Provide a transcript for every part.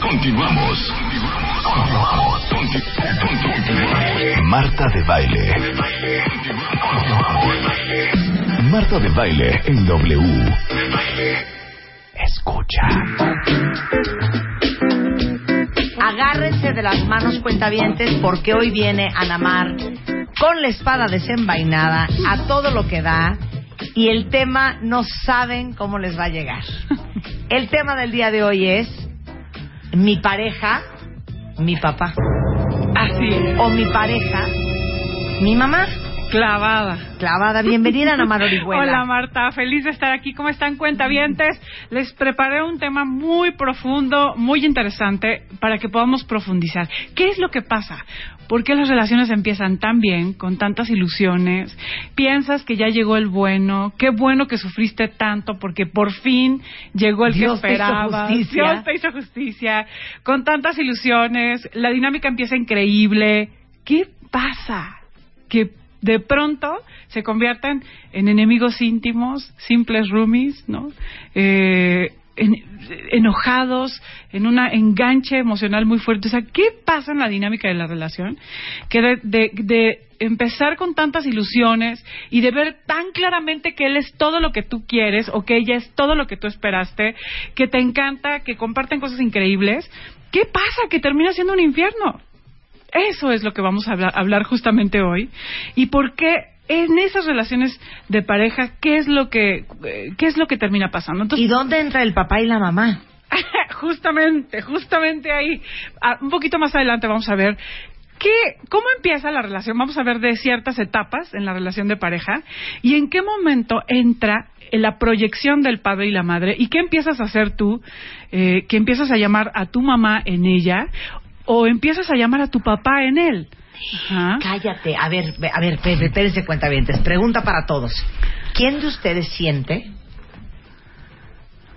Continuamos. Marta de baile. Marta de baile en W. Escucha. Agárrense de las manos cuentavientes porque hoy viene Anamar con la espada desenvainada a todo lo que da y el tema no saben cómo les va a llegar. El tema del día de hoy es mi pareja, mi papá. Así es. O mi pareja, mi mamá. Clavada. Clavada. Bienvenida, Ana Mar Orihuela. Hola, Marta. Feliz de estar aquí. ¿Cómo están, cuentavientes? Les preparé un tema muy profundo, muy interesante, para que podamos profundizar. ¿Qué es lo que pasa? ¿Por qué las relaciones empiezan tan bien, con tantas ilusiones? Piensas que ya llegó el bueno. Qué bueno que sufriste tanto, porque por fin llegó el Dios que te hizo esperabas. justicia. Dios te hizo justicia. Con tantas ilusiones, la dinámica empieza increíble. ¿Qué pasa? Que de pronto se convierten en enemigos íntimos, simples roomies, ¿no? Eh, en- enojados, en un enganche emocional muy fuerte. O sea, ¿qué pasa en la dinámica de la relación? Que de, de- de empezar con tantas ilusiones y de ver tan claramente que él es todo lo que tú quieres o que ella es todo lo que tú esperaste, que te encanta, que comparten cosas increíbles, ¿qué pasa? Que termina siendo un infierno. Eso es lo que vamos a hablar justamente hoy. ¿Y por qué en esas relaciones de pareja, qué es lo que, eh, qué es lo que termina pasando? Entonces, ¿Y dónde entra el papá y la mamá? justamente, justamente ahí, Ah, un poquito más adelante vamos a ver qué, cómo empieza la relación. Vamos a ver de ciertas etapas en la relación de pareja y en qué momento entra en la proyección del padre y la madre y qué empiezas a hacer tú, eh, que empiezas a llamar a tu mamá en ella o empiezas a llamar a tu papá en él. Cállate. A ver, ve- a ver, espérense, cuentavientes. Pregunta para todos. ¿Quién de ustedes siente?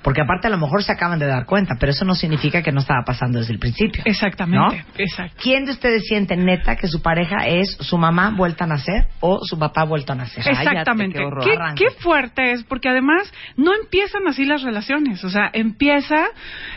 Porque aparte a lo mejor se acaban de dar cuenta, pero eso no significa que no estaba pasando desde el principio. Exactamente, ¿No? exacto. ¿Quién de ustedes siente neta que su pareja es su mamá vuelta a nacer o su papá vuelto a nacer? Exactamente. Qué, qué fuerte es, porque además no empiezan así las relaciones. O sea, empieza,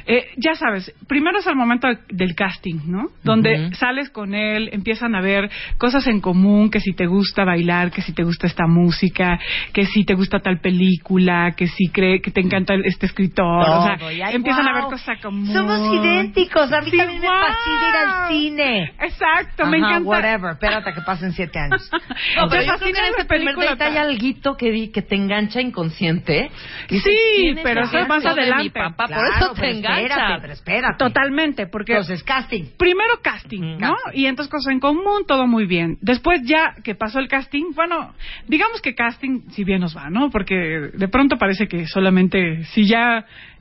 eh, ya sabes, primero es el momento de- del casting, ¿no? Donde sales con él, empiezan a ver cosas en común, que si te gusta bailar, que si te gusta esta música, que si te gusta tal película, que si cree que te encanta este escritor. o sea, Todo, y ay, empiezan a ver cosas común. Somos idénticos. A mí Sí, también me fascina ir al cine. Exacto, me encanta. whatever. Espérate que pasen siete años. No, pero que en ese primer película date hay tan- alguito que, di- que te engancha inconsciente. Dices, Sí, "¿Quién es pero eso es más mi adelante. papá? Claro, Por eso te engancha. Espérate, pero espérate. Totalmente, porque Entonces, casting. primero casting, ¿no? Casting. Y entonces cosas en común, todo muy bien. Después ya que pasó el casting, bueno, digamos que casting si bien nos va, ¿no? Porque de pronto parece que solamente si ya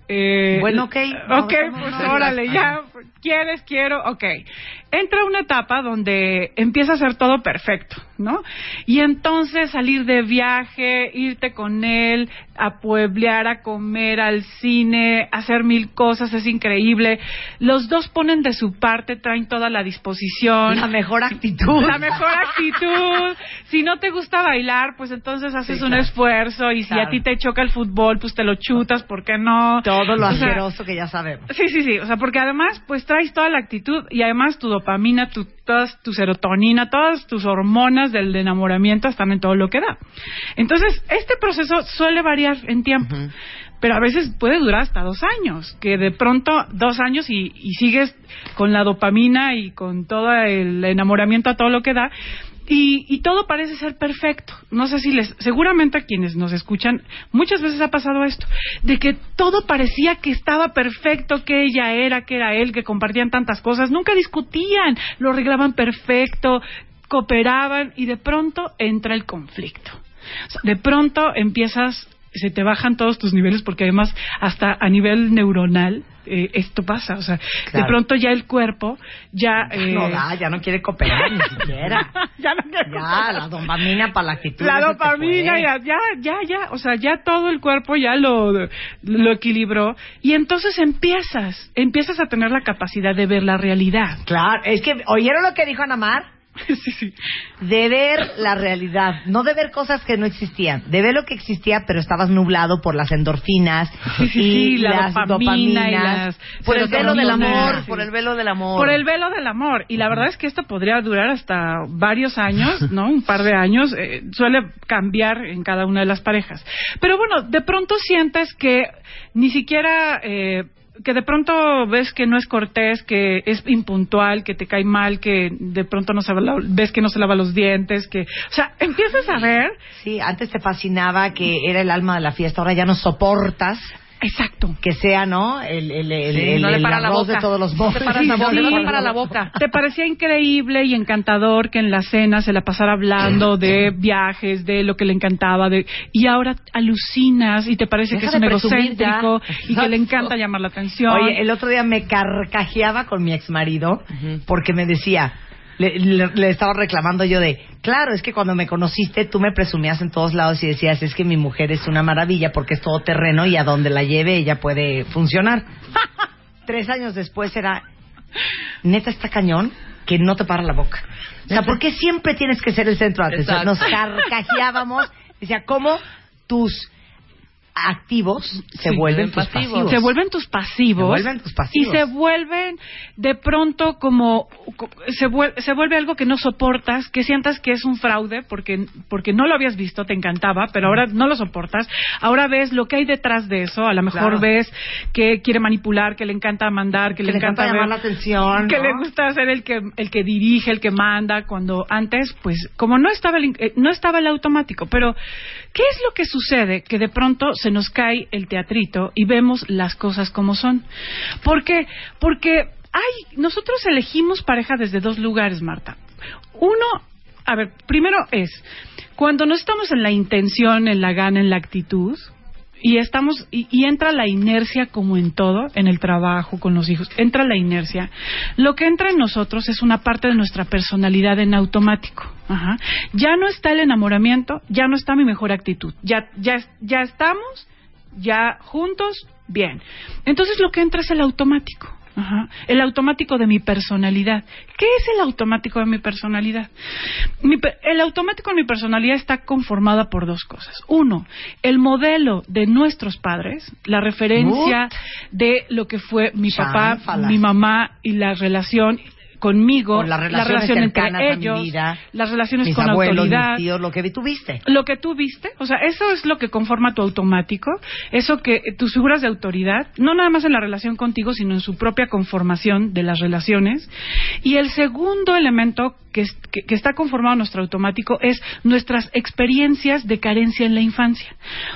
eh, Bueno, ok. Ok, No, pues no, órale, no. ya quieres, quiero, ok. Entra una etapa donde empieza a ser todo perfecto, ¿no? Y entonces salir de viaje, irte con él, a pueblear, a comer, al cine, hacer mil cosas, es increíble. Los dos ponen de su parte, traen toda la disposición. La mejor actitud. La mejor actitud. Si no te gusta bailar, pues entonces haces Sí, un claro. esfuerzo. Y si Claro. a ti te choca el fútbol, pues te lo chutas, ¿por qué no? Todo lo O sea, que ya sabemos. Sí, sí, sí. O sea, porque además, pues traes toda la actitud y además tu dopamina, tu, todas tu serotonina, todas tus hormonas del enamoramiento están en todo lo que da. Entonces, este proceso suele variar en tiempo. Pero a veces puede durar hasta dos años, que de pronto dos años y, y sigues con la dopamina y con todo el enamoramiento a todo lo que da, y, y todo parece ser perfecto. No sé si les, seguramente a quienes nos escuchan, muchas veces ha pasado esto, de que todo parecía que estaba perfecto, que ella era, que era él, que compartían tantas cosas, nunca discutían, lo arreglaban perfecto, cooperaban y de pronto entra el conflicto. De pronto empiezas se te bajan todos tus niveles porque además hasta a nivel neuronal eh, esto pasa, o sea, de pronto ya el cuerpo ya eh, No da, ya no quiere cooperar ni siquiera. ya no quiere Ya, la dopamina para la actitud. la dopamina ya, ya, ya, ya, o sea, ya todo el cuerpo ya lo, lo equilibró y entonces empiezas, empiezas a tener la capacidad de ver la realidad. Claro, es que, ¿oyeron lo que dijo Ana Mar? sí, sí. De ver la realidad, no de ver cosas que no existían, de ver lo que existía, pero estabas nublado por las endorfinas Sí, sí, y sí, la las dopamina y dopaminas, las por el velo del amor, por el velo del amor. Por el velo del amor. Y la verdad es que esto podría durar hasta varios años, ¿no? Un par de años. eh, suele cambiar en cada una de las parejas. Pero bueno, de pronto sientes que ni siquiera... eh, que de pronto ves que no es cortés, que es impuntual, que te cae mal, que de pronto no se lava- ves que no se lava los dientes, que, o sea, empiezas a ver, Sí, antes te fascinaba que era el alma de la fiesta, ahora ya no soportas exacto, que sea, ¿no? El, el, el, Sí, el- no le para la boca. de todos los No te bocas. paras la boca, no te para la boca. Te parecía increíble y encantador que en la cena se la pasara hablando de viajes, de lo que le encantaba, de y ahora alucinas y te parece que Deja es un egocéntrico y que le encanta llamar la atención. Oye, el otro día me carcajeaba con mi ex marido porque me decía, le, le- le estaba reclamando yo de, claro, es que cuando me conociste tú me presumías en todos lados y decías, es que mi mujer es una maravilla porque es todo terreno y a donde la lleve ella puede funcionar. Tres años después era, neta está cañón que no te para la boca. O sea, ¿por qué siempre tienes que ser el centro de atención? Nos carcajeábamos, decía, ¿cómo tus activos se Sí, vuelven tus pasivos? se vuelven tus pasivos, Se vuelven tus pasivos. y se vuelven de pronto como co- se vuelve, se vuelve algo que no soportas que sientas que es un fraude porque porque no lo habías visto te encantaba pero ahora no lo soportas ahora ves lo que hay detrás de eso a lo mejor Claro. ves que quiere manipular que le encanta mandar que, que le encanta, ver- llamar la atención. que ¿no? le gusta ser el que el que dirige, el que manda, cuando antes, pues, como no estaba el, eh, no estaba el automático. Pero, ¿qué es lo que sucede? Que de pronto se nos cae el teatrito y vemos las cosas como son. ¿Por qué? Porque hay, nosotros elegimos pareja desde dos lugares, Marta. Uno, a ver, primero es cuando no estamos en la intención, en la gana, en la actitud, y estamos y, entra la inercia como en todo en el trabajo con los hijos entra la inercia. Lo que entra en nosotros es una parte de nuestra personalidad en automático. Ajá. ya no está el enamoramiento ya no está mi mejor actitud. Ya ya ya estamos ya juntos bien. Entonces lo que entra es el automático Ajá. El automático de mi personalidad. ¿Qué es el automático de mi personalidad? Mi pe- el automático de mi personalidad está conformada por dos cosas. Uno, el modelo de nuestros padres, la referencia de lo que fue mi papá, mi mamá y la relación conmigo, la relación entre ellos, vida, las relaciones mis con abuelos, autoridad, mis tíos, lo que tuviste. lo que tú viste, o sea, eso es lo que conforma tu automático, eso que tus figuras de autoridad, no nada más en la relación contigo, sino en su propia conformación de las relaciones. Y el segundo elemento que, es- que- que está conformado nuestro automático es nuestras experiencias de carencia en la infancia.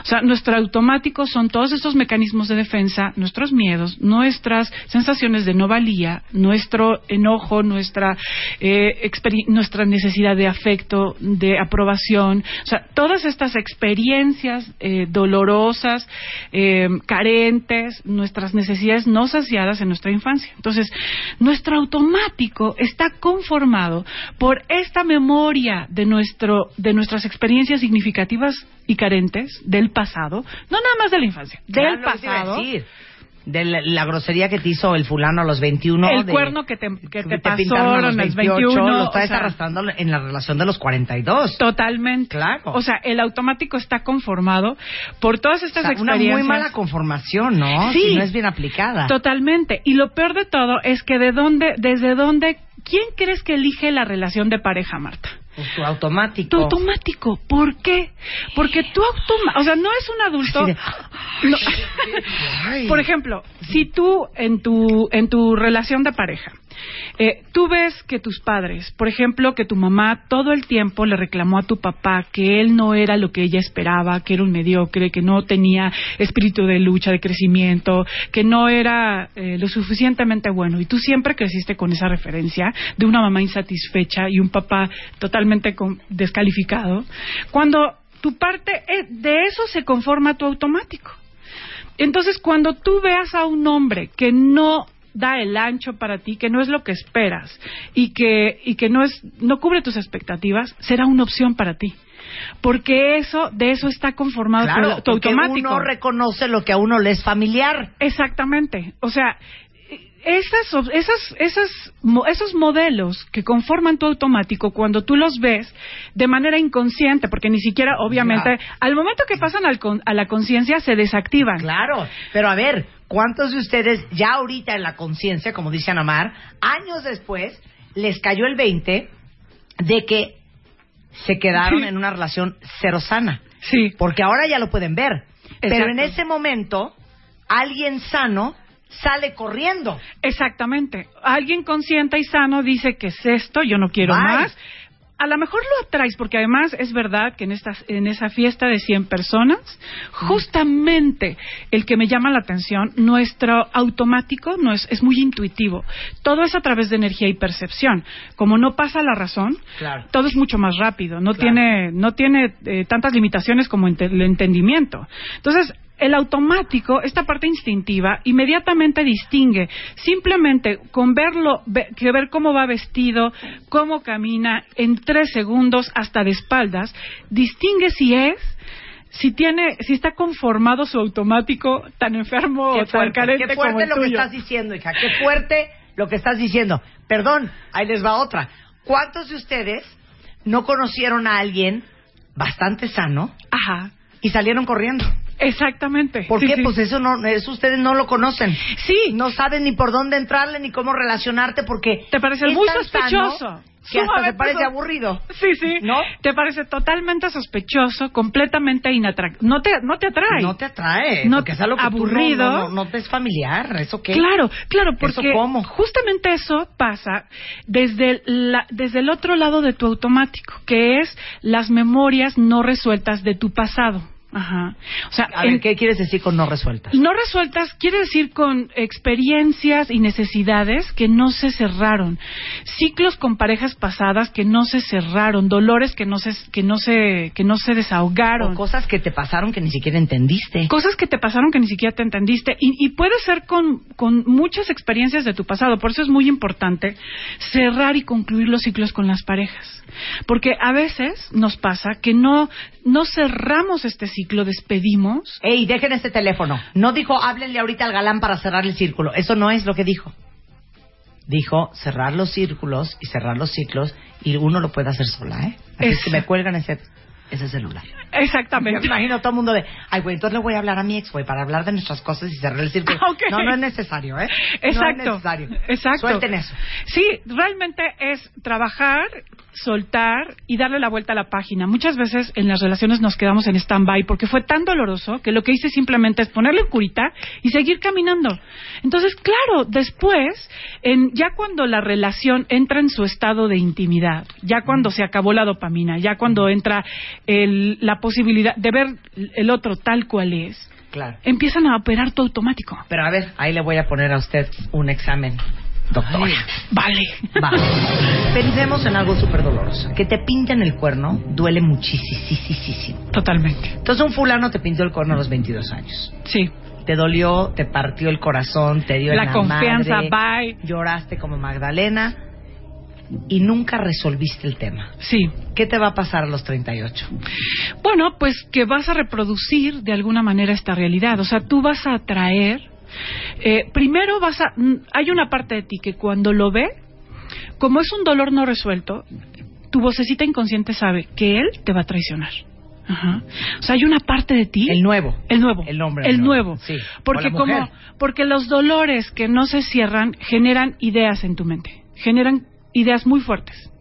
O sea, nuestro automático son todos estos mecanismos de defensa, nuestros miedos, nuestras sensaciones de no valía, nuestro enojo, nuestra, eh, nuestra necesidad de afecto, de aprobación. O sea, todas estas experiencias eh, dolorosas, eh, carentes, nuestras necesidades no saciadas en nuestra infancia. Entonces, nuestro automático está conformado por esta memoria de nuestro de nuestras experiencias significativas y carentes del pasado, no nada más de la infancia, del te pasado. De la, la grosería que te hizo el fulano a los 21. el de- cuerno que te, que te pasó pintaron a los en los 28, 21, lo o sea, arrastrando en la relación de los 42. Totalmente. Claro. O sea, el automático está conformado por todas O estas sea, una muy mala conformación, ¿no? Sí. Si no es bien aplicada. Totalmente. Y lo peor de todo es que de dónde, desde dónde, ¿quién crees que elige la relación de pareja, Marta? Pues tu automático. Tu automático. ¿Por qué? Porque tu automático, o sea, no es un adulto. No. Por ejemplo, si tú en tu en tu relación de pareja eh, tú ves que tus padres, por ejemplo, que tu mamá todo el tiempo le reclamó a tu papá que él no era lo que ella esperaba, que era un mediocre, que no tenía espíritu de lucha, de crecimiento, que no era eh, lo suficientemente bueno. Y tú siempre creciste con esa referencia de una mamá insatisfecha y un papá totalmente descalificado. Cuando tu parte, eh, de eso se conforma tu automático. Entonces, cuando tú veas a un hombre que no da el ancho para ti, que no es lo que esperas y que, y que no, es, no cubre tus expectativas, será una opción para ti. Porque eso, de eso está conformado Claro, tu, tu automático. uno reconoce lo que a uno le es familiar. Exactamente. O sea, esas, esas, esas, esos modelos que conforman tu automático, cuando tú los ves de manera inconsciente, porque ni siquiera, obviamente, al momento que pasan al con- a la conciencia, se desactivan. Claro, pero a ver, ¿cuántos de ustedes ya ahorita en la conciencia, como dice Anamar, años después, les cayó el 20 de que se quedaron Sí. en una relación cero sana? Sí. Porque ahora ya lo pueden ver. Pero en ese momento, alguien sano sale corriendo. Exactamente. Alguien consciente y sano dice que es esto, yo no quiero Bye. más. A lo mejor lo atraes, porque además es verdad que en, estas, en esa fiesta de 100 personas, justamente el que me llama la atención, nuestro automático no es, es muy intuitivo. Todo es a través de energía y percepción. Como no pasa la razón, Claro. todo es mucho más rápido. No Claro. tiene, no tiene eh, tantas limitaciones como ente- el entendimiento. Entonces, el automático, esta parte instintiva, inmediatamente distingue. Simplemente con verlo, ve- que ver cómo va vestido, cómo camina, en tres segundos hasta de espaldas, distingue si es, si tiene, si está conformado su automático tan enfermo Qué o tan fuerte, carente qué fuerte como el lo que estás diciendo, hija. Qué fuerte lo que estás diciendo. Perdón, ahí les va otra. ¿Cuántos de ustedes no conocieron a alguien bastante sano Ajá, y salieron corriendo? Exactamente. ¿Por Sí, qué? sí. Pues eso no, eso ustedes no lo conocen. Sí. No saben ni por dónde entrarle ni cómo relacionarte porque Te parece muy sospechoso. que hasta Sumamente parece aburrido. Sí, sí. ¿No? Te parece totalmente sospechoso, completamente inatractivo. No te, no te atrae. No te atrae, No- es algo que tú no- aburrido. no, no, te es familiar. ¿Eso qué? Claro, claro, porque cómo? justamente eso pasa desde, la, desde el otro lado de tu automático, que es las memorias no resueltas de tu pasado. Ajá. O sea, A ver, ¿qué quieres decir con no resueltas? no resueltas quiere decir con experiencias y necesidades que no se cerraron, ciclos con parejas pasadas que no se cerraron, dolores que no se que no se que no se desahogaron. O cosas que te pasaron que ni siquiera entendiste. Cosas que te pasaron que ni siquiera te entendiste y, y puede ser con, con muchas experiencias de tu pasado. Por eso es muy importante cerrar y concluir los ciclos con las parejas. Porque a veces nos pasa que no, no cerramos este ciclo, despedimos Ey, dejen este teléfono. No dijo, háblenle ahorita al galán para cerrar el círculo. Eso no es lo que dijo. Dijo cerrar los círculos y cerrar los ciclos y uno lo puede hacer sola, ¿eh? Así es que me cuelgan ese, ese celular. Me Exactamente. imagino a todo el mundo de, ay, güey, entonces le voy a hablar a mi ex, güey, para hablar de nuestras cosas y cerrar el círculo. Ah. No, no es necesario, ¿eh? Exacto. No es necesario. Exacto. Suelten eso. Sí, realmente es trabajar, soltar y darle la vuelta a la página. Muchas veces en las relaciones nos quedamos en stand-by porque fue tan doloroso que lo que hice simplemente es ponerle curita y seguir caminando. Entonces, claro, después, en, ya cuando la relación entra en su estado de intimidad, ya cuando se acabó la dopamina, ya cuando entra el- la posibilidad de ver el otro tal cual es, Claro. empiezan a operar tu automático. Pero a ver, ahí le voy a poner a usted un examen, doctora. Vale. Va. Pensemos en algo súper doloroso. Que te pinten el cuerno duele muchísimo. Totalmente. Entonces un fulano te pintó el cuerno a los 22 años. Sí. Te dolió, te partió el corazón, te dio La la confianza, madre, bye. Lloraste como Magdalena y nunca resolviste el tema. Sí. ¿Qué te va a pasar a los 38? Bueno, pues que vas a reproducir de alguna manera esta realidad. O sea, tú vas a atraer. Eh, primero vas a. mm, Hay una parte de ti que cuando lo ve, como es un dolor no resuelto, tu vocecita inconsciente sabe que él te va a traicionar. Ajá. O sea, hay una parte de ti. El nuevo. El nuevo. El hombre, El nuevo. nuevo. Sí. Porque como, porque los dolores que no se cierran generan ideas en tu mente. Generan ideas muy fuertes.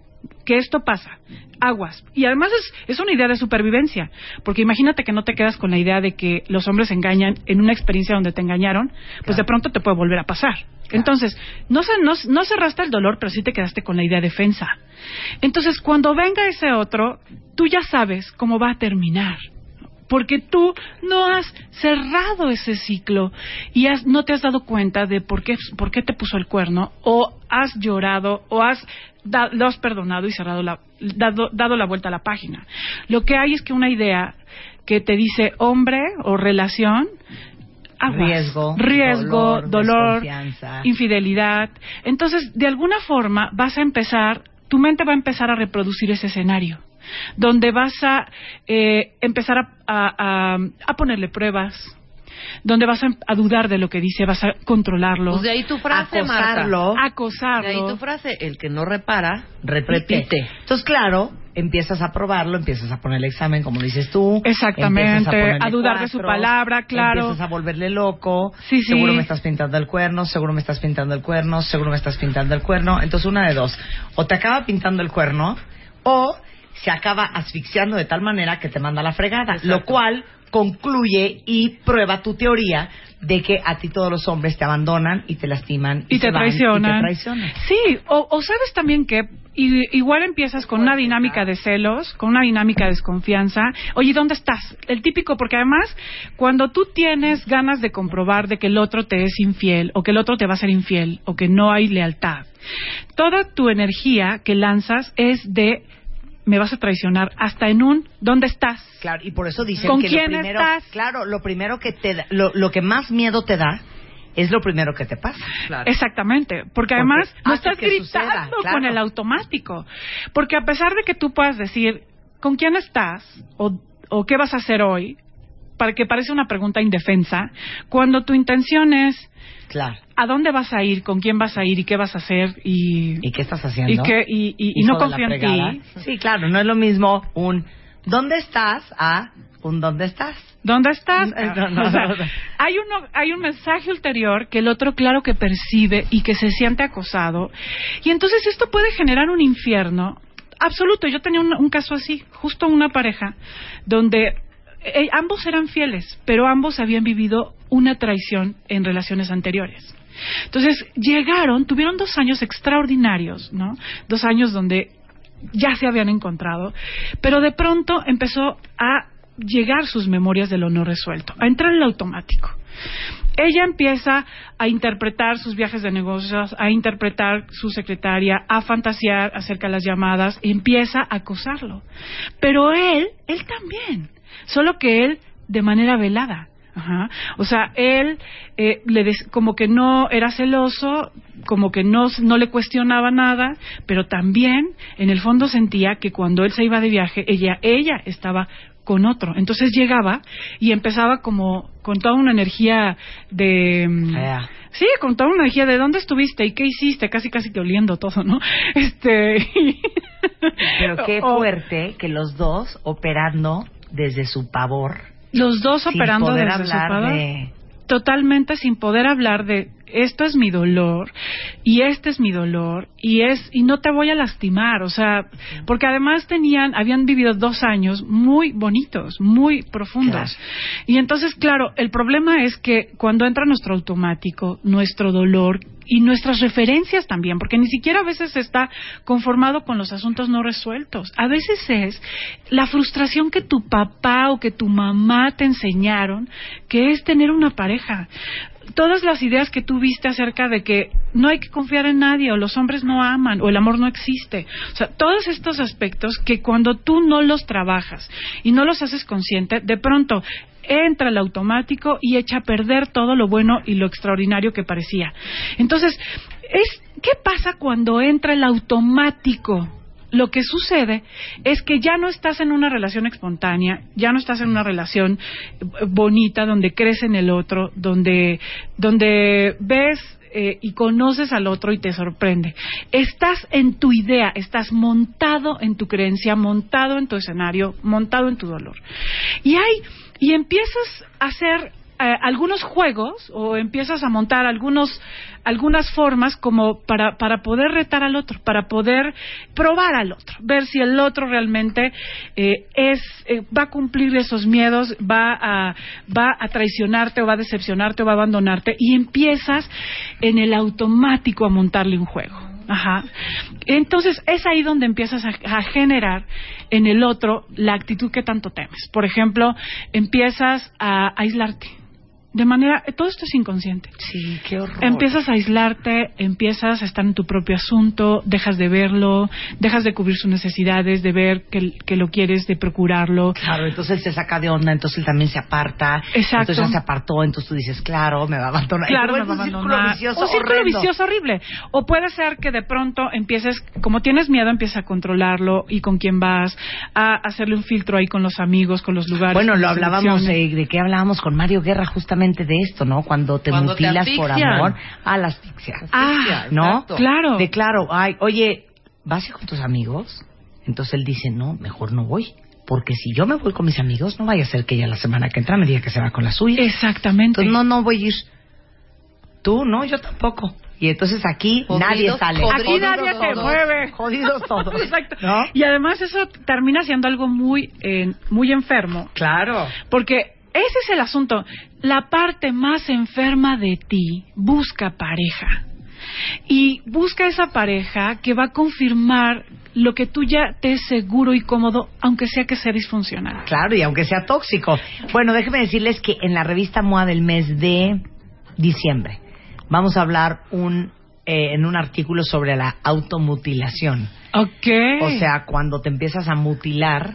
Que esto pasa. Aguas. Y además es, es una idea de supervivencia. Porque imagínate que no te quedas con la idea de que los hombres engañan en una experiencia donde te engañaron, pues de pronto te puede volver a pasar. Entonces, no, se, no, no cerraste el dolor, pero sí te quedaste con la idea de defensa. Entonces, cuando venga ese otro, tú ya sabes cómo va a terminar porque tú no has cerrado ese ciclo y has, no te has dado cuenta de por qué, por qué te puso el cuerno o has llorado o has da- lo has perdonado y cerrado la, dado, dado la vuelta a la página. Lo que hay es que una idea que te dice hombre o relación, aguas. Riesgo, riesgo, dolor, dolor, infidelidad. Entonces, de alguna forma vas a empezar, tu mente va a empezar a reproducir ese escenario, donde vas a eh, empezar a, a- a- a ponerle pruebas, donde vas a, a dudar de lo que dice, vas a controlarlo, Pues de ahí tu frase, Acosarlo. Marta. acosarlo. De ahí tu frase, el que no repara, repite. repite. Entonces, claro, empiezas a probarlo, empiezas a poner el examen, como dices tú. Exactamente, a dudar de su palabra, claro. Empiezas a volverle loco. Sí, sí. Seguro me estás pintando el cuerno, seguro me estás pintando el cuerno, seguro me estás pintando el cuerno. Entonces, una de dos. O te acaba pintando el cuerno, o se acaba asfixiando de tal manera que te manda a la fregada. Lo cual concluye y prueba tu teoría de que a ti todos los hombres te abandonan y te lastiman y te traicionan. Y te traicionan. Sí, o, o sabes también que i- igual empiezas con una dinámica de celos, con una dinámica de desconfianza. Oye, ¿dónde estás? El típico, porque además, cuando tú tienes ganas de comprobar de que el otro te es infiel, o que el otro te va a ser infiel, o que no hay lealtad, toda tu energía que lanzas es de me vas a traicionar hasta en un ¿dónde estás? Claro, y por eso dicen ¿Con que quién lo primero, estás? claro, lo primero que te da- lo, lo que más miedo te da es lo primero que te pasa. Claro. Exactamente, porque además no estás gritando suceda, claro. con el automático. Porque a pesar de que tú puedas decir con quién estás o, o qué vas a hacer hoy, para que parece una pregunta indefensa, cuando tu intención es Claro. a dónde vas a ir, con quién vas a ir y qué vas a hacer y, ¿Y qué estás haciendo? y, qué- y- y- y Hijo no confío en ti. Sí, claro, no es lo mismo un ¿dónde estás? a un ¿dónde estás? ¿Dónde estás? No, no, O sea, no, no. hay, uno, hay un mensaje ulterior que el otro claro que percibe y que se siente acosado. Y entonces esto puede generar un infierno absoluto. Yo tenía un, un caso así, justo una pareja, donde eh, ambos eran fieles, pero ambos habían vivido una traición en relaciones anteriores. Entonces llegaron, tuvieron dos años extraordinarios, ¿no? Dos años donde ya se habían encontrado, pero de pronto empezó a llegar sus memorias de lo no resuelto, a entrar en el automático. Ella empieza a interpretar sus viajes de negocios, a interpretar su secretaria, a fantasear acerca de las llamadas, empieza a acosarlo. Pero él, él también, solo que él de manera velada. Ajá. O sea, él eh, le como que no era celoso, como que no, no le cuestionaba nada, pero también en el fondo sentía que cuando él se iba de viaje, ella, ella estaba con otro. Entonces llegaba y empezaba como con toda una energía de... mm, Fea. Sí, con toda una energía de dónde estuviste y qué hiciste, casi casi que oliendo todo, ¿no? Este... Pero qué fuerte que los dos operando desde su pavor, Los dos sin operando poder desde su pavor. de totalmente sin poder hablar de esto es mi dolor y este es mi dolor y es y no te voy a lastimar, o sea, porque además tenían habían vivido dos años muy bonitos, muy profundos y entonces claro el problema es que cuando entra nuestro automático, nuestro dolor y nuestras referencias también, porque ni siquiera a veces está conformado con los asuntos no resueltos. A veces es la frustración que tu papá o que tu mamá te enseñaron, que es tener una pareja. Todas las ideas que tú viste acerca de que no hay que confiar en nadie, o los hombres no aman, o el amor no existe. O sea, todos estos aspectos que cuando tú no los trabajas y no los haces consciente, de pronto entra el automático y echa a perder todo lo bueno y lo extraordinario que parecía. Entonces, es, ¿qué pasa cuando entra el automático? Lo que sucede es que ya no estás en una relación espontánea, ya no estás en una relación eh, bonita donde crees en el otro, donde, donde ves eh, y conoces al otro y te sorprende. Estás en tu idea, estás montado en tu creencia, montado en tu escenario, montado en tu dolor. Y hay, y empiezas a hacer eh, algunos juegos o empiezas a montar algunos algunas formas como para, para poder retar al otro, para poder probar al otro, ver si el otro realmente eh, es eh, va a cumplir esos miedos, va a va a traicionarte o va a decepcionarte o va a abandonarte y empiezas en el automático a montarle un juego. Ajá. Entonces es ahí donde empiezas a, a generar en el otro la actitud que tanto temes. Por ejemplo, empiezas a aislarte. De manera, todo esto es inconsciente. Sí, qué horror. Empiezas a aislarte, empiezas a estar en tu propio asunto, dejas de verlo, dejas de cubrir sus necesidades, de ver que, que lo quieres, de procurarlo. Claro, entonces él se saca de onda, entonces él también se aparta. Exacto. Entonces ya se apartó, entonces tú dices, claro, me va a abandonar. Claro, me va a un abandonar. círculo vicioso un círculo horrendo. vicioso horrible. O puede ser que de pronto empieces, como tienes miedo, empiezas a controlarlo y con quién vas, a hacerle un filtro ahí con los amigos, con los lugares. Bueno, lo hablábamos, eh, ¿de qué hablábamos con Mario Guerra justamente de esto, no? Cuando te Cuando te mutilas por amor a la asfixia. Ah, ¿No? Exacto. Claro. De claro, ay, oye, ¿vas a ir con tus amigos? Entonces él dice, no, mejor no voy. Porque si yo me voy con mis amigos, no vaya a ser que ella la semana que entra me diga que se va con la suya. Exactamente. Entonces, no, no voy a ir. Tú, no, yo tampoco. Y entonces aquí Jodidos, nadie sale. jodidos Aquí nadie se mueve. Jodidos todos. Exacto. ¿No? Y además eso termina siendo algo muy, eh, muy enfermo. Claro. Porque ese es el asunto. La parte más enferma de ti busca pareja. Y busca esa pareja que va a confirmar lo que tú ya te es seguro y cómodo, aunque sea que sea disfuncional. Claro, y aunque sea tóxico. Bueno, déjenme decirles que en la revista MOA del mes de diciembre vamos a hablar un, eh, en un artículo sobre la automutilación. Ok. O sea, cuando te empiezas a mutilar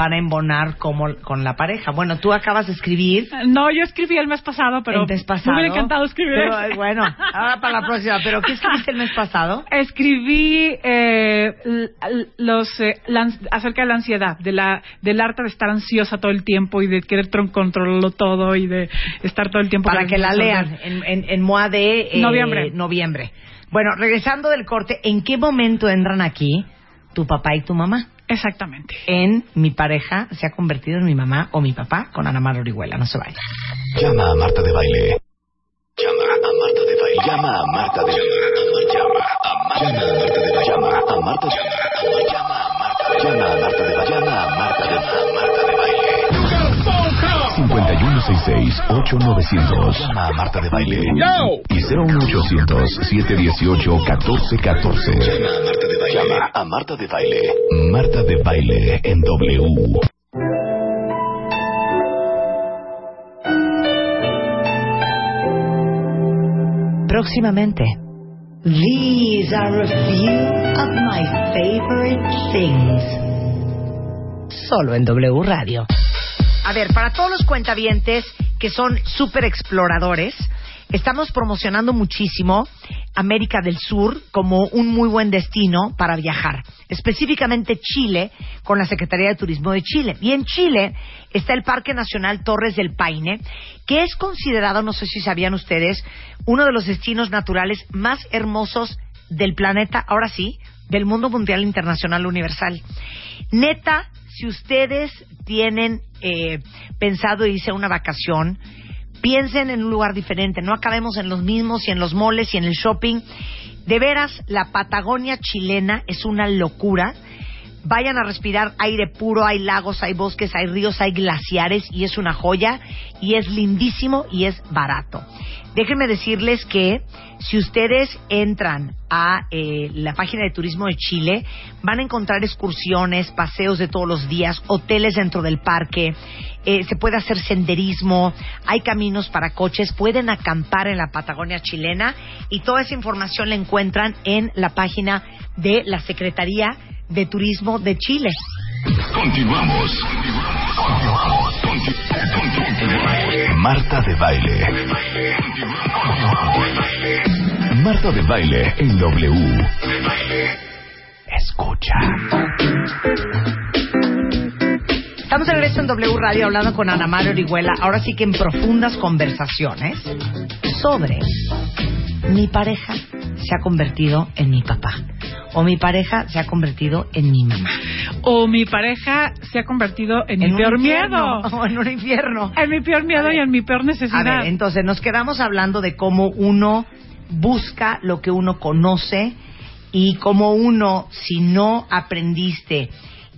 para embonar como con la pareja. Bueno, tú acabas de escribir No, yo escribí el mes pasado, pero el mes pasado. me hubiera encantado escribir. Pero, bueno, ahora para la próxima. ¿Pero qué escribiste el mes pasado? Escribí eh, los eh, la acerca de la ansiedad, de la del arte de estar ansiosa todo el tiempo y de querer controlarlo todo y de estar todo el tiempo Para que la lean en, en, en MOA de eh, Noviembre. noviembre. Bueno, regresando del corte, ¿en qué momento entran aquí tu papá y tu mamá? Exactamente. En mi pareja se ha convertido en mi mamá o mi papá con Ana Mar Orihuela. No se vaya. Llama a Marta de Baile. Llama a Marta de Baile. Llama a Marta de Baile. Llama a Marta de Baile. Llama a Marta de Baile. Llama a Marta de Baile. Llama a Marta de Baile. Llama a Marta de Marta de Baile. 5166-8900. Llama a Marta de Baile. Y 01800-718-1414. Llama a Marta de Baile. Llama a Marta de Baile. Marta de Baile en W. Próximamente. These are a few of my favorite things. Solo en W Radio. A ver, para todos los cuentavientes que son súper exploradores, estamos promocionando muchísimo América del Sur como un muy buen destino para viajar. Específicamente Chile, con la Secretaría de Turismo de Chile. Y en Chile está el Parque Nacional Torres del Paine, que es considerado, no sé si sabían ustedes, uno de los destinos naturales más hermosos del planeta, ahora sí, del mundo mundial internacional universal. Neta, si ustedes tienen eh, pensado irse a una vacación, piensen en un lugar diferente, no acabemos en los mismos y en los moles y en el shopping. De veras, la Patagonia chilena es una locura. Vayan a respirar aire puro, hay lagos, hay bosques, hay ríos, hay glaciares y es una joya y es lindísimo y es barato. Déjenme decirles que si ustedes entran a eh, la página de turismo de Chile, van a encontrar excursiones, paseos de todos los días, hoteles dentro del parque, eh, se puede hacer senderismo, hay caminos para coches, pueden acampar en la Patagonia chilena y toda esa información la encuentran en la página de la Secretaría de Turismo de Chile. Continuamos. Marta de Baile. Marta de Baile en W. Escucha. Estamos de regreso en W Radio hablando con Ana María Orihuela, ahora sí que en profundas conversaciones sobre mi pareja se ha convertido en mi papá o mi pareja se ha convertido en mi mamá. O mi pareja se ha convertido en, En mi peor infierno, miedo. O en un infierno. En mi peor miedo y en mi peor A necesidad. ver, entonces nos quedamos hablando de cómo uno busca lo que uno conoce y cómo uno, si no aprendiste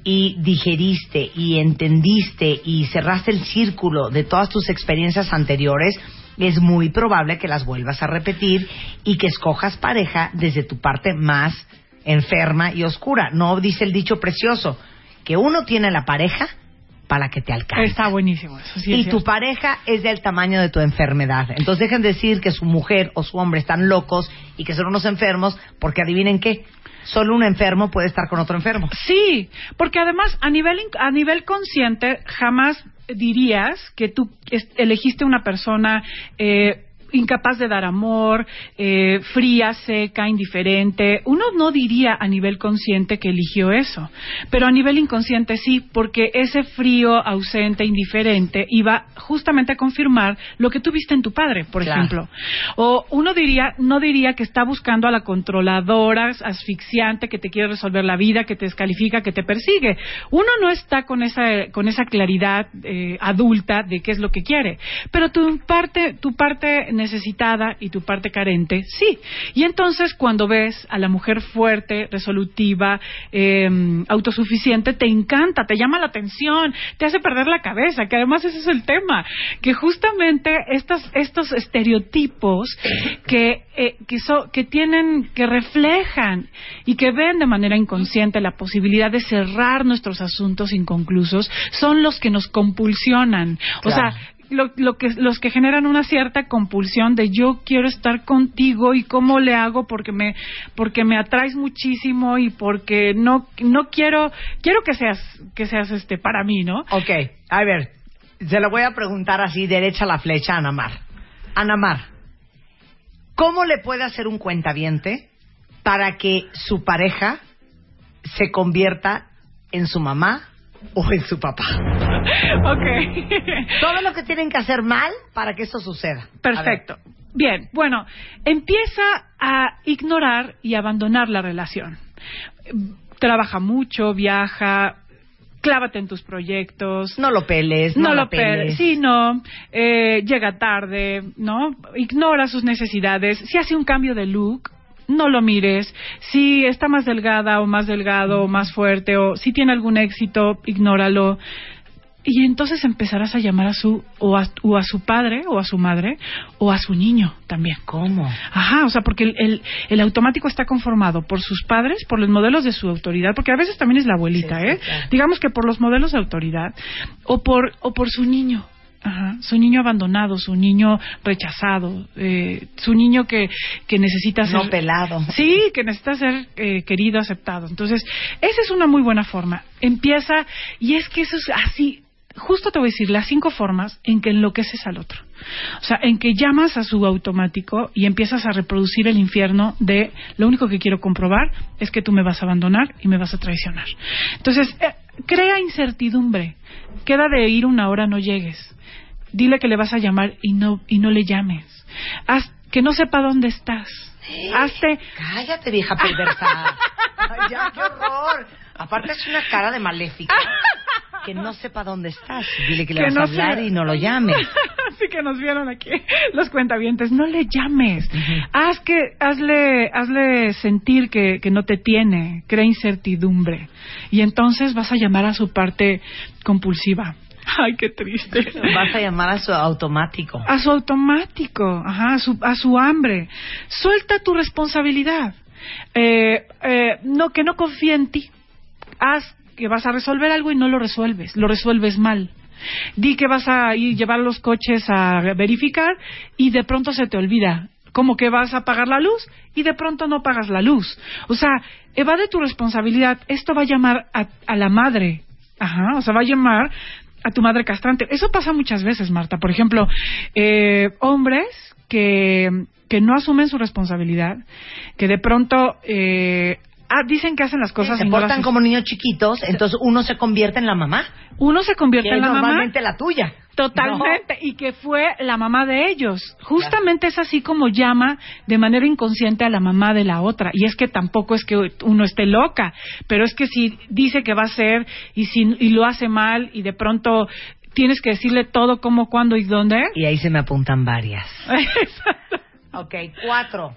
y digeriste y entendiste y cerraste el círculo de todas tus experiencias anteriores, es muy probable que las vuelvas a repetir y que escojas pareja desde tu parte más enferma y oscura. No dice el dicho precioso que uno tiene la pareja para que te alcance. Está buenísimo eso, sí. es y tu pareja es del tamaño de tu enfermedad. Entonces dejen de decir que su mujer o su hombre están locos y que son unos enfermos, porque adivinen qué, solo un enfermo puede estar con otro enfermo. Sí, porque además a nivel a nivel consciente jamás dirías que tú elegiste una persona eh, incapaz de dar amor, eh, fría, seca, indiferente. Uno no diría a nivel consciente que eligió eso, pero a nivel inconsciente sí, porque ese frío, ausente, indiferente iba justamente a confirmar lo que tú viste en tu padre, por Claro. ejemplo. O uno diría, no diría que está buscando a la controladora, asfixiante, que te quiere resolver la vida, que te descalifica, que te persigue. Uno no está con esa, con esa claridad eh, adulta de qué es lo que quiere. Pero tu parte, tu parte necesitada y tu parte carente, sí. Y entonces cuando ves a la mujer fuerte, resolutiva, eh, autosuficiente, te encanta, te llama la atención, te hace perder la cabeza, que además ese es el tema, que justamente estos, estos estereotipos que, eh, que, so- que tienen, que reflejan y que ven de manera inconsciente la posibilidad de cerrar nuestros asuntos inconclusos, son los que nos compulsionan. O sea, lo, lo que, los que generan una cierta compulsión de yo quiero estar contigo y cómo le hago porque me, porque me atraes muchísimo y porque no, no quiero, quiero que seas, que seas este para mí, ¿no? Ok, a ver, se lo voy a preguntar así derecha la flecha a Anamar. Anamar, ¿cómo le puede hacer un cuentaviente para que su pareja se convierta en su mamá o en su papá? ok. Todo lo que tienen que hacer mal para que eso suceda. Perfecto. Bien, bueno, empieza a ignorar y abandonar la relación. Trabaja mucho, viaja, clávate en tus proyectos. No lo peles, no, no lo peles. peles. Sí, no. Eh, llega tarde, ¿no? Ignora sus necesidades. Si hace un cambio de look, no lo mires. Si está más delgada o más delgado o más fuerte o si tiene algún éxito, ignóralo. Y entonces empezarás a llamar a su o a, o a su padre o a su madre o a su niño también. ¿Cómo? Ajá, o sea, porque el, el, el automático está conformado por sus padres, por los modelos de su autoridad, porque a veces también es la abuelita, Sí, sí, ¿eh? claro. Digamos que por los modelos de autoridad, o por, o por su niño. Ajá, su niño abandonado, su niño rechazado, eh, su niño que, que necesita ser... No pelado. Sí, que necesita ser eh, querido, aceptado. Entonces, esa es una muy buena forma. Empieza, y es que eso es así, justo te voy a decir las cinco formas en que enloqueces al otro. O sea, en que llamas a su automático y empiezas a reproducir el infierno de lo único que quiero comprobar es que tú me vas a abandonar y me vas a traicionar. Entonces, eh, crea incertidumbre. Queda de ir una hora, no llegues. Dile que le vas a llamar y no, y no le llames. Haz que no sepa dónde estás. Hazte, Cállate, vieja perversa. Ay, ya, qué horror. Aparte es una cara de maléfica. Que no sepa dónde estás. Dile que le Que vas no a hablar se- y no lo llames. Así que nos vieron aquí los cuentavientes. No le llames. Haz que, hazle, hazle sentir que, que no te tiene. Crea incertidumbre. Y entonces vas a llamar a su parte compulsiva. Ay, qué triste. Vas a llamar a su automático. A su automático, ajá, a su, a su hambre. Suelta tu responsabilidad. Eh, eh, no, que no confíe en ti. Haz que vas a resolver algo y no lo resuelves, lo resuelves mal. Di que vas a ir llevar los coches a verificar y de pronto se te olvida. Como que vas a pagar la luz y de pronto no pagas la luz. O sea, evade tu responsabilidad. Esto va a llamar a, la madre. Ajá, o sea, va a llamar a tu madre castrante. Eso pasa muchas veces, Marta. Por ejemplo, eh, hombres que, que no asumen su responsabilidad, que de pronto eh, ah, dicen que hacen las cosas se y no las portan como niños chiquitos, entonces uno se convierte en la mamá. Uno se convierte en la mamá. normalmente la tuya. Totalmente, y que fue la mamá de ellos. Justamente es así como llama de manera inconsciente a la mamá de la otra. Y es que tampoco es que uno esté loca, pero es que si dice que va a ser y, si, y lo hace mal y de pronto tienes que decirle todo cómo, cuándo y dónde. Y ahí se me apuntan varias. Ok, cuatro.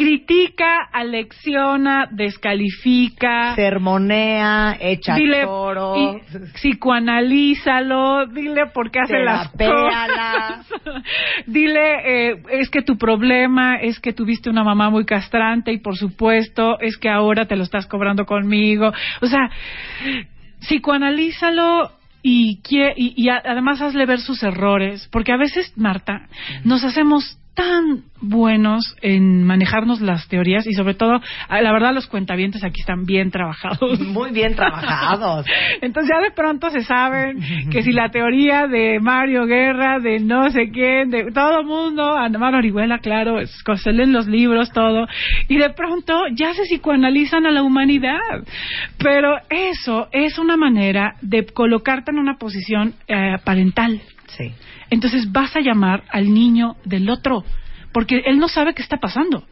Critica, alecciona, descalifica. Sermonea, echa dile, toro. y psicoanalízalo, dile por qué hace las cosas. dile, eh, es que tu problema es que tuviste una mamá muy castrante y por supuesto es que ahora te lo estás cobrando conmigo. O sea, psicoanalízalo y, y, y además hazle ver sus errores, porque a veces, Marta, nos hacemos tan buenos en manejarnos las teorías y sobre todo, a- la verdad, los cuentavientes aquí están bien trabajados. Muy bien trabajados. Entonces ya de pronto se saben que si la teoría de Mario Guerra, de no sé quién, de todo mundo, Ana Orihuela, claro, es, se leen los libros, todo, y de pronto ya se psicoanalizan a la humanidad. Pero eso es una manera de colocarte en una posición eh, parental. Sí. Entonces vas a llamar al niño del otro, porque él no sabe qué está pasando.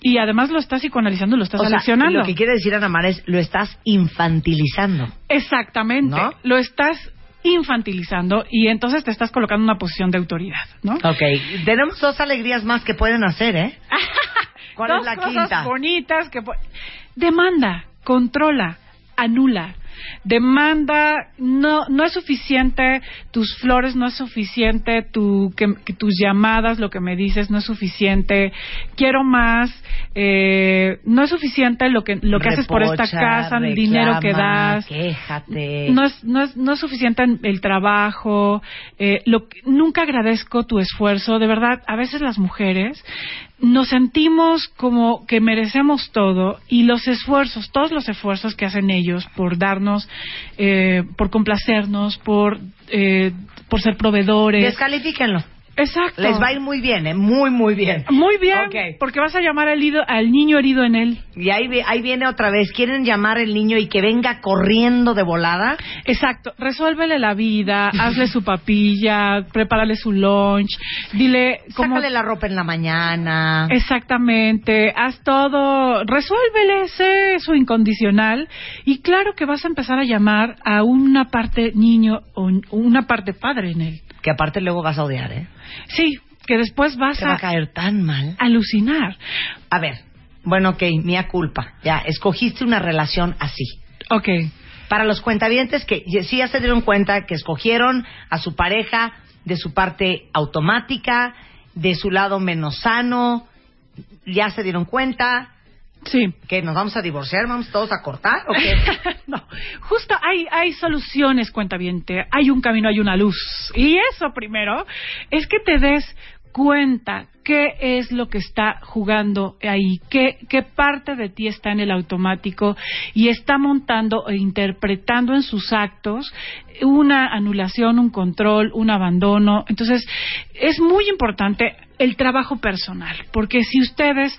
Y además lo estás psicoanalizando, lo estás O sea, aleccionando. lo que quiere decir Ana Mar es lo estás infantilizando. Exactamente. ¿No? Lo estás infantilizando y entonces te estás colocando en una posición de autoridad, ¿no? Ok, tenemos dos alegrías más que pueden hacer, ¿eh? ¿Cuál Dos es la cosas quinta? bonitas que demanda, controla, anula. Demanda, no no es suficiente tus flores, no es suficiente tu que, que tus llamadas, lo que me dices no es suficiente. Quiero más, eh, no es suficiente lo que lo que haces por esta casa, el dinero que das. Quéjate. No es, no, es, no es suficiente el trabajo, eh, lo, nunca agradezco tu esfuerzo, de verdad, a veces las mujeres nos sentimos como que merecemos todo y los esfuerzos, todos los esfuerzos que hacen ellos por darnos, eh, por complacernos, por, eh, por ser proveedores. Descalifíquenlo. Exacto. Les va a ir muy bien, ¿eh? Muy, muy bien. Muy bien, Ok. porque vas a llamar al, al niño herido en él. Y ahí, vi- ahí viene otra vez. ¿Quieren llamar el niño y que venga corriendo de volada? Exacto, resuélvele la vida, hazle su papilla, prepárale su lunch, dile cómo... Sácale la ropa en la mañana. Exactamente, haz todo, resuélvele, sé su incondicional y claro que vas a empezar a llamar a una parte niño o un- una parte padre en él. Que aparte luego vas a odiar, ¿eh? Sí, que después vas Te va a a caer tan mal. alucinar. A ver, bueno, ok, mía culpa. Ya, escogiste una relación así. Ok, Para los cuentavientes que sí ya se dieron cuenta que escogieron a su pareja de su parte automática, de su lado menos sano, ya se dieron cuenta sí. que nos vamos a divorciar, vamos todos a cortar o qué? no, justo hay, hay soluciones, cuentaviente. Hay un camino, hay una luz. Y eso primero es que te des cuenta qué es lo que está jugando ahí, qué, qué parte de ti está en el automático y está montando e interpretando en sus actos una anulación, un control, un abandono. Entonces, es muy importante el trabajo personal, porque si ustedes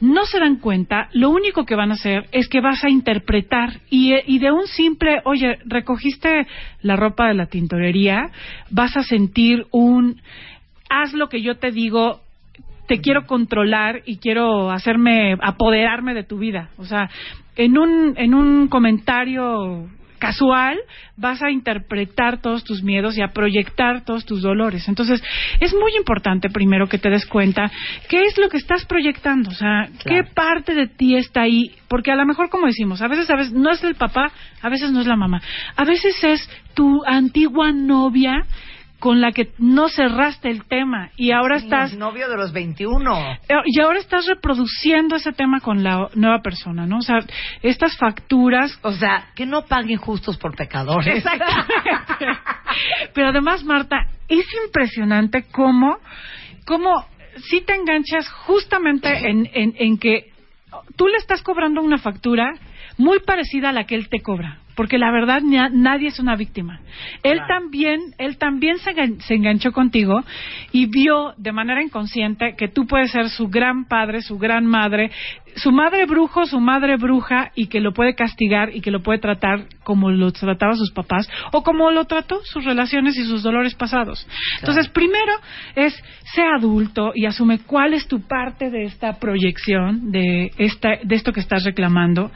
no se dan cuenta, lo único que van a hacer es que vas a interpretar y, y de un simple, oye, recogiste la ropa de la tintorería, vas a sentir un, haz lo que yo te digo, te quiero controlar y quiero hacerme, apoderarme de tu vida. O sea, en un, en un comentario casual, vas a interpretar todos tus miedos y a proyectar todos tus dolores. Entonces, es muy importante primero que te des cuenta qué es lo que estás proyectando, o sea, qué parte de ti está ahí, porque a lo mejor como decimos, a veces a veces no es el papá, a veces no es la mamá. A veces es tu antigua novia con la que no cerraste el tema y ahora estás novio de los 21. eh, y ahora estás reproduciendo ese tema con la nueva persona, ¿no? O sea, estas facturas O sea, que no paguen justos por pecadores. Exactamente. Pero además, Marta, es impresionante cómo, cómo si te enganchas justamente en, en, en que tú le estás cobrando una factura muy parecida a la que él te cobra. Porque la verdad na- nadie es una víctima. Él Claro. también, él también se, se enganchó contigo y vio de manera inconsciente que tú puedes ser su gran padre, su gran madre, su madre brujo, su madre bruja y que lo puede castigar y que lo puede tratar como lo trataba sus papás o como lo trató sus relaciones y sus dolores pasados. Entonces, primero es sé adulto y asume cuál es tu parte de esta proyección, de, esta, de esto que estás reclamando.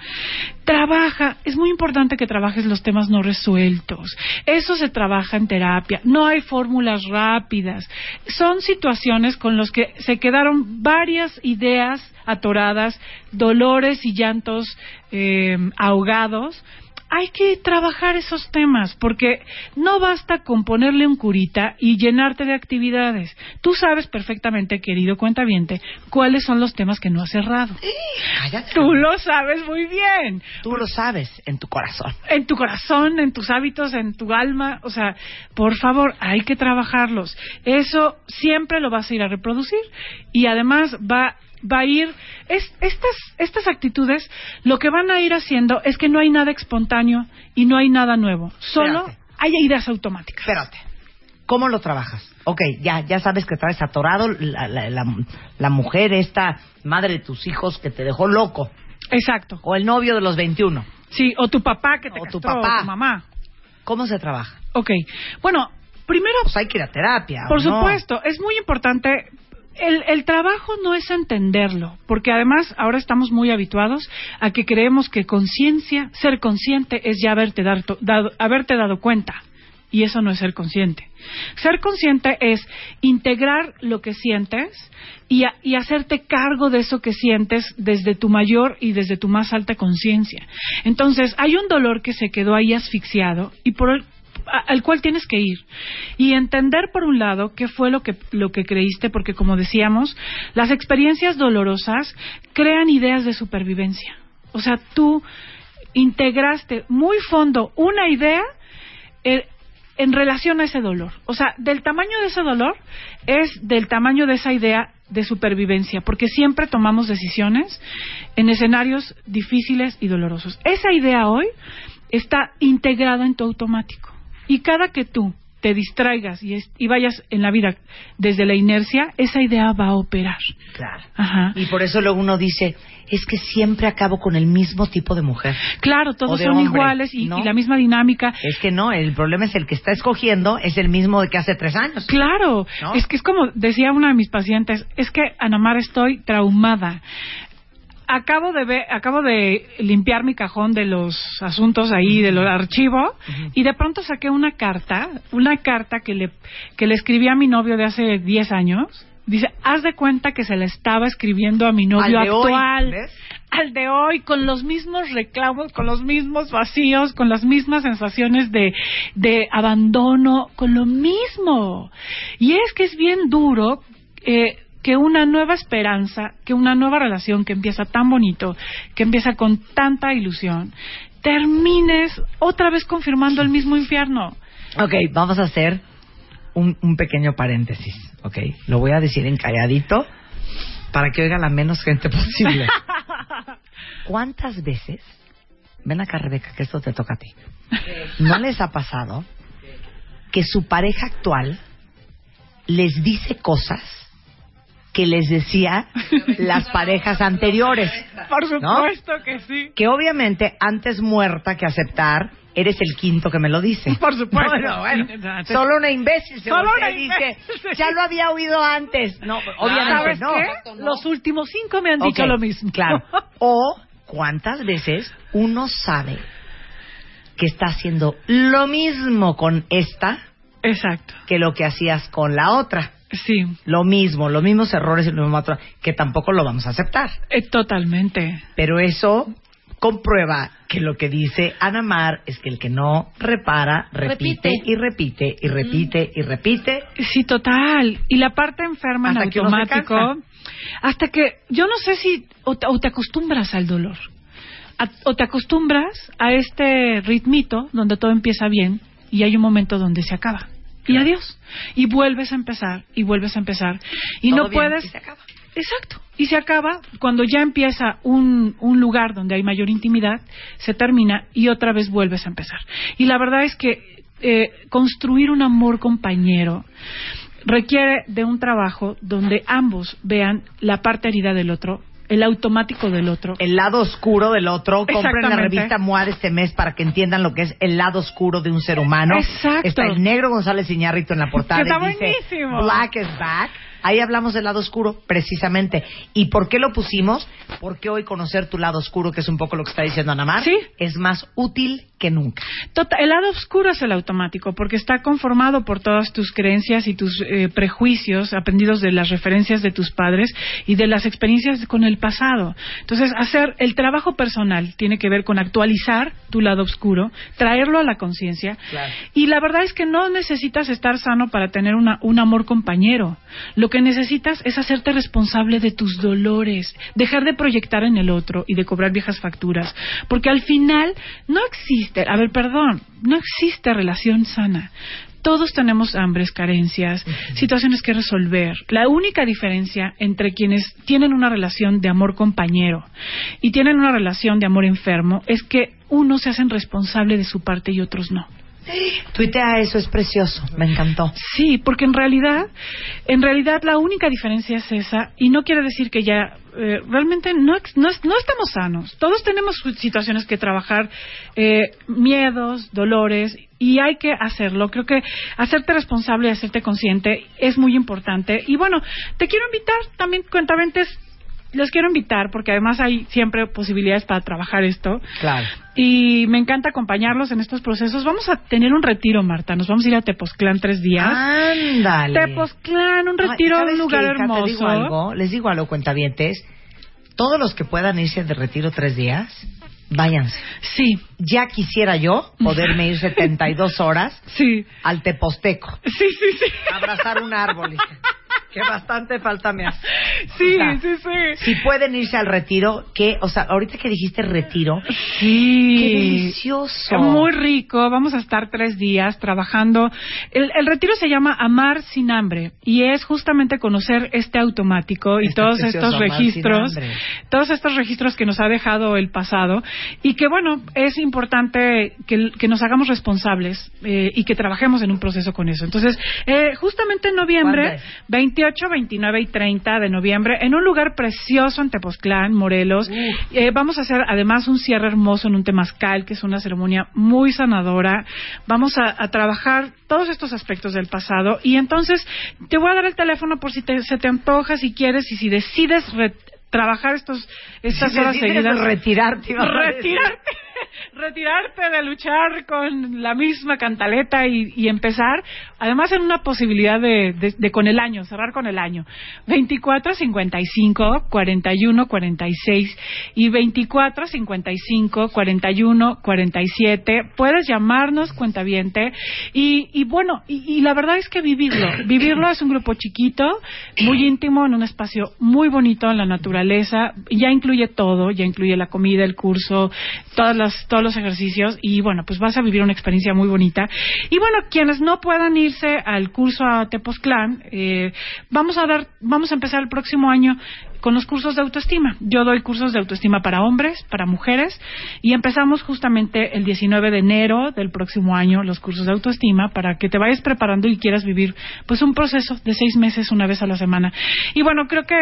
Trabaja, es muy importante que que trabajes los temas no resueltos. Eso se trabaja en terapia. No hay fórmulas rápidas. Son situaciones con las que se quedaron varias ideas atoradas, dolores y llantos eh, ahogados hay que trabajar esos temas, porque no basta con ponerle un curita y llenarte de actividades. Tú sabes perfectamente, querido cuentaviente, cuáles son los temas que no has cerrado. Cállate. Tú lo sabes muy bien. Tú lo sabes en tu corazón. En tu corazón, en tus hábitos, en tu alma. O sea, por favor, hay que trabajarlos. Eso siempre lo vas a ir a reproducir y además va va a ir es, estas estas actitudes lo que van a ir haciendo es que no hay nada espontáneo y no hay nada nuevo solo Espérate. hay ideas automáticas Espérate. ¿Cómo lo trabajas? Ok, ya, ya sabes que traes atorado la, la, la, la mujer, esta madre de tus hijos que te dejó loco. exacto O el novio de los 21. sí o tu papá que te O tu castró, papá. o tu mamá ¿Cómo se trabaja? Ok. bueno primero Pues hay que ir a terapia. ¿o Por no? supuesto, es muy importante. El, el trabajo no es entenderlo, porque además ahora estamos muy habituados a que creemos que conciencia, ser consciente es ya haberte, dar- dado, haberte dado cuenta. Y eso no es ser consciente. Ser consciente es integrar lo que sientes y, y hacerte cargo de eso que sientes desde tu mayor y desde tu más alta conciencia. Entonces, hay un dolor que se quedó ahí asfixiado y por el, al cual tienes que ir. Y entender por un lado qué fue lo que lo que creíste porque como decíamos las experiencias dolorosas crean ideas de supervivencia. O sea tú integraste muy fondo una idea eh, en relación a ese dolor. O sea del tamaño de ese dolor es del tamaño de esa idea de supervivencia porque siempre tomamos decisiones en escenarios difíciles y dolorosos. Esa idea hoy está integrada en tu automático y cada que tú te distraigas y, es- y vayas en la vida desde la inercia, esa idea va a operar. Claro. Ajá. Y por eso luego uno dice, es que siempre acabo con el mismo tipo de mujer. Claro, todos son hombre, iguales y, ¿no? y la misma dinámica. Es que no, el problema es el que está escogiendo es el mismo de que hace tres años. Claro, ¿No? es que es como decía una de mis pacientes, es que Anamar estoy traumada. Acabo de ver, acabo de limpiar mi cajón de los asuntos ahí del archivo y de pronto saqué una carta, una carta que le que le escribí a mi novio de hace 10 años. Dice, haz de cuenta que se la estaba escribiendo a mi novio Al de hoy, actual. al de hoy, con los mismos reclamos, con los mismos vacíos, con las mismas sensaciones de, de abandono, con lo mismo. Y es que es bien duro eh, que una nueva esperanza, que una nueva relación que empieza tan bonito, que empieza con tanta ilusión, termines otra vez confirmando el mismo infierno. Ok, vamos a hacer un, un pequeño paréntesis, ok. Lo voy a decir en calladito para que oiga la menos gente posible. ¿Cuántas veces, ven acá Rebeca, que esto te toca a ti, no les ha pasado que su pareja actual les dice cosas que les decía las parejas anteriores? Por ¿No? supuesto que sí. que obviamente antes muerta que aceptar, eres el quinto que me lo dice. Por supuesto. Bueno, bueno, Exacto. solo una imbécil se Solo una dice, ya lo había oído antes. No, obviamente ¿Sabes no. qué? Los últimos cinco me han dicho lo mismo. Claro. O cuántas veces uno sabe que está haciendo lo mismo con esta Exacto. que lo que hacías con la otra. Sí, Lo mismo, los mismos errores y lo mismo otro, que tampoco lo vamos a aceptar. eh, totalmente. Pero eso comprueba que lo que dice Ana Mar es que el que no repara, repite, Repite. y repite y repite y repite. Sí, total. Y la parte enferma en Hasta que automático, cansa. hasta que yo no sé si o te, o te acostumbras al dolor, a- o te acostumbras a este ritmito donde todo empieza bien y hay un momento donde se acaba. Y adiós. Y vuelves a empezar, y vuelves a empezar. Y Todo no bien, puedes... y se acaba. Exacto. Y se acaba cuando ya empieza un, un lugar donde hay mayor intimidad, se termina y otra vez vuelves a empezar. Y la verdad es que eh, construir un amor compañero requiere de un trabajo donde ambos vean la parte herida del otro, el automático del otro. El lado oscuro del otro. Compren la revista MUAR este mes para que entiendan lo que es el lado oscuro de un ser humano. Exacto. Está el negro González Iñárritu en la portada Que está y dice buenísimo. Black is back. Ahí hablamos del lado oscuro, precisamente. ¿Y por qué lo pusimos? Porque hoy conocer tu lado oscuro, que es un poco lo que está diciendo Ana Mar, Sí. es más útil que nunca. El lado oscuro es el automático, porque está conformado por todas tus creencias y tus eh, prejuicios aprendidos de las referencias de tus padres y de las experiencias con el pasado. Entonces, hacer el trabajo personal tiene que ver con actualizar tu lado oscuro, traerlo a la conciencia. Claro. Y la verdad es que no necesitas estar sano para tener una- un amor compañero. Lo que necesitas es hacerte responsable de tus dolores, dejar de proyectar en el otro y de cobrar viejas facturas. Porque al final no existe, a ver, perdón, no existe relación sana. Todos tenemos hambres, carencias, situaciones que resolver. La única diferencia entre quienes tienen una relación de amor compañero y tienen una relación de amor enfermo es que unos se hacen responsable de su parte y otros no. Tuitea eso, es precioso. Me encantó. Sí, porque en realidad, en realidad la única diferencia es esa y no quiere decir que ya eh, realmente no, no, no estamos sanos. Todos tenemos situaciones que trabajar, eh, miedos, dolores y hay que hacerlo. Creo que hacerte responsable y hacerte consciente es muy importante. Y bueno, te quiero invitar también, cuentaventes, les quiero invitar porque además hay siempre posibilidades para trabajar esto Claro. y me encanta acompañarlos en estos procesos. Vamos a tener un retiro, Marta. Nos vamos a ir a Tepoztlán tres días. Ándale. Tepoztlán, un retiro, ¿sabes un lugar qué, hermoso. Te digo algo, les digo algo, cuentavientes. Todos los que puedan irse de retiro tres días, váyanse. Sí, Ya quisiera yo poderme ir 72 horas sí, al Teposteco. sí, sí, sí. Abrazar un árbol. Que bastante falta me hace. Sí, O sea, sí, sí. Si pueden irse al retiro, que, o sea, ahorita que dijiste retiro, Sí. qué delicioso. Muy rico, vamos a estar tres días trabajando. El, el retiro se llama Amar sin hambre y es justamente conocer este automático y Está todos precioso, estos registros, todos estos registros que nos ha dejado el pasado y que bueno, es importante que, que nos hagamos responsables eh, y que trabajemos en un proceso con eso. Entonces, eh, justamente en noviembre, ¿Cuándo es? 28, 29 y 30 de noviembre, en un lugar precioso en Tepoztlán, Morelos. Eh, vamos a hacer además un cierre hermoso en un temazcal, que es una ceremonia muy sanadora. Vamos a, a trabajar todos estos aspectos del pasado. Y entonces te voy a dar el teléfono por si te- se te antoja, si quieres y si decides re- trabajar estos estas Si horas seguidas. retirarte, retirarte, retirarte de luchar con la misma cantaleta y, y empezar, además en una posibilidad de, de- de con el año, cerrar con el año. 24 55 41 46 y 24 55 41 47. Puedes llamarnos, cuentaviente, y, y bueno, y, y la verdad es que vivirlo, vivirlo es un grupo chiquito, muy íntimo, en un espacio muy bonito en la naturaleza, ya incluye todo, ya incluye la comida, el curso, todas las, todos los ejercicios, y bueno, pues vas a vivir una experiencia muy bonita. Y bueno, quienes no puedan irse al curso a Tepoztlán, eh, vamos a dar, vamos a empezar el próximo año con los cursos de autoestima. Yo doy cursos de autoestima para hombres, para mujeres, y empezamos justamente el 19 de enero del próximo año los cursos de autoestima para que te vayas preparando y quieras vivir pues un proceso de seis meses una vez a la semana. Y bueno, creo que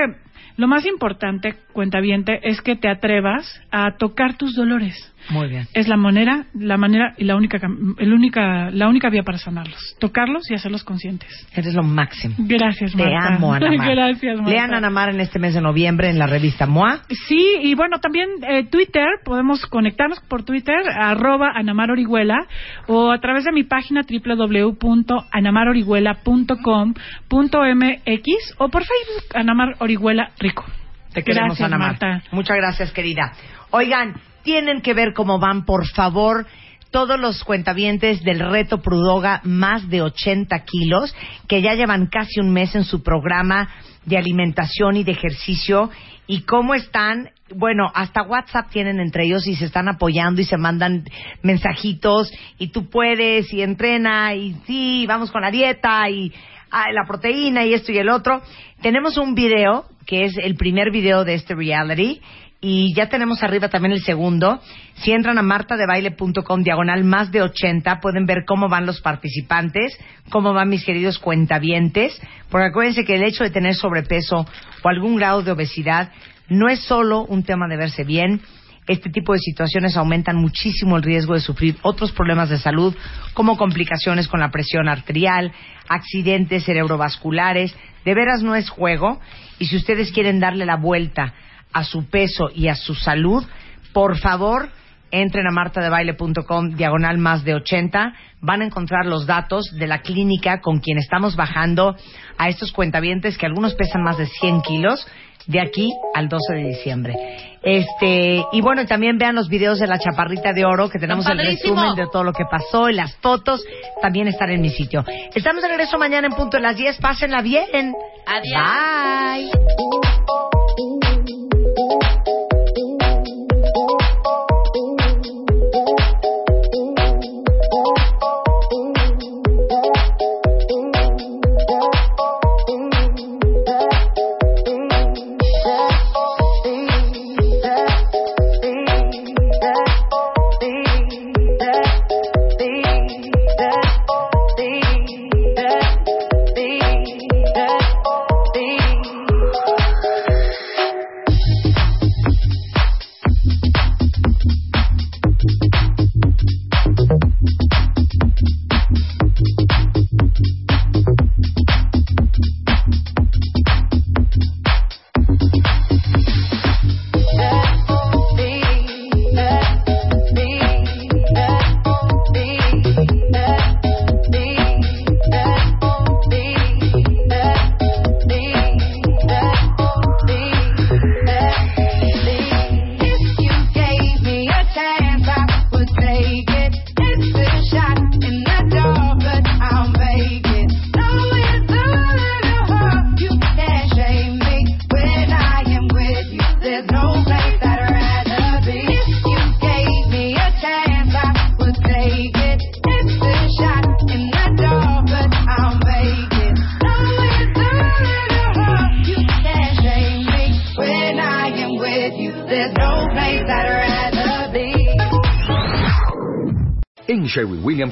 lo más importante, cuentaviente, es que te atrevas a tocar tus dolores. Muy bien. Es la manera, la manera y la única, el única, la única vía para sanarlos. Tocarlos y hacerlos conscientes. Eres lo máximo. Gracias, Te Marta. amo, Ana Mar. Gracias, Marta. Lean Ana Mar en este mes de noviembre en la revista MOA. Sí, y bueno, también eh, Twitter, podemos conectarnos por Twitter, arroba Anamar Orihuela, o a través de mi página www.anamarorihuela.com.mx o por Facebook, Anamar Orihuela Rico. Te queremos, Gracias, Ana Mar. Marta. Muchas gracias, querida. Oigan, tienen que ver cómo van, por favor, todos los cuentavientes del reto Prudoga, más de 80 kilos, que ya llevan casi un mes en su programa de alimentación y de ejercicio. ¿Y cómo están? Bueno, hasta WhatsApp tienen entre ellos y se están apoyando y se mandan mensajitos y tú puedes y entrena y sí, vamos con la dieta y ah, la proteína y esto y el otro. Tenemos un video que es el primer video de este reality y ya tenemos arriba también el segundo. Si entran a martadebaile.com diagonal más de 80 pueden ver cómo van los participantes, cómo van mis queridos cuentavientes, porque acuérdense que el hecho de tener sobrepeso o algún grado de obesidad no es solo un tema de verse bien, este tipo de situaciones aumentan muchísimo el riesgo de sufrir otros problemas de salud, como complicaciones con la presión arterial, accidentes cerebrovasculares. De veras no es juego. Y si ustedes quieren darle la vuelta a su peso y a su salud, por favor, entren a martadebaile.com diagonal más de 80. Van a encontrar los datos de la clínica con quien estamos bajando a estos cuentavientes que algunos pesan más de 100 kilos de aquí al 12 de diciembre. Este, y bueno, también vean los videos de la chaparrita de oro, que tenemos el resumen de todo lo que pasó y las fotos también están en mi sitio. Estamos de regreso mañana en punto de las 10. Pásenla bien. Adiós. Bye.